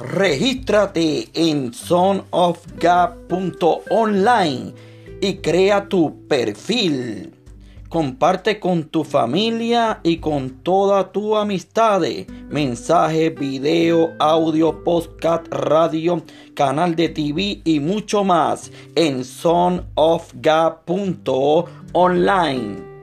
Regístrate en sonofgap.online y crea tu perfil. Comparte con tu familia y con toda tu amistades. Mensajes, video, audio, podcast, radio, canal de TV y mucho más en sonofgap.online.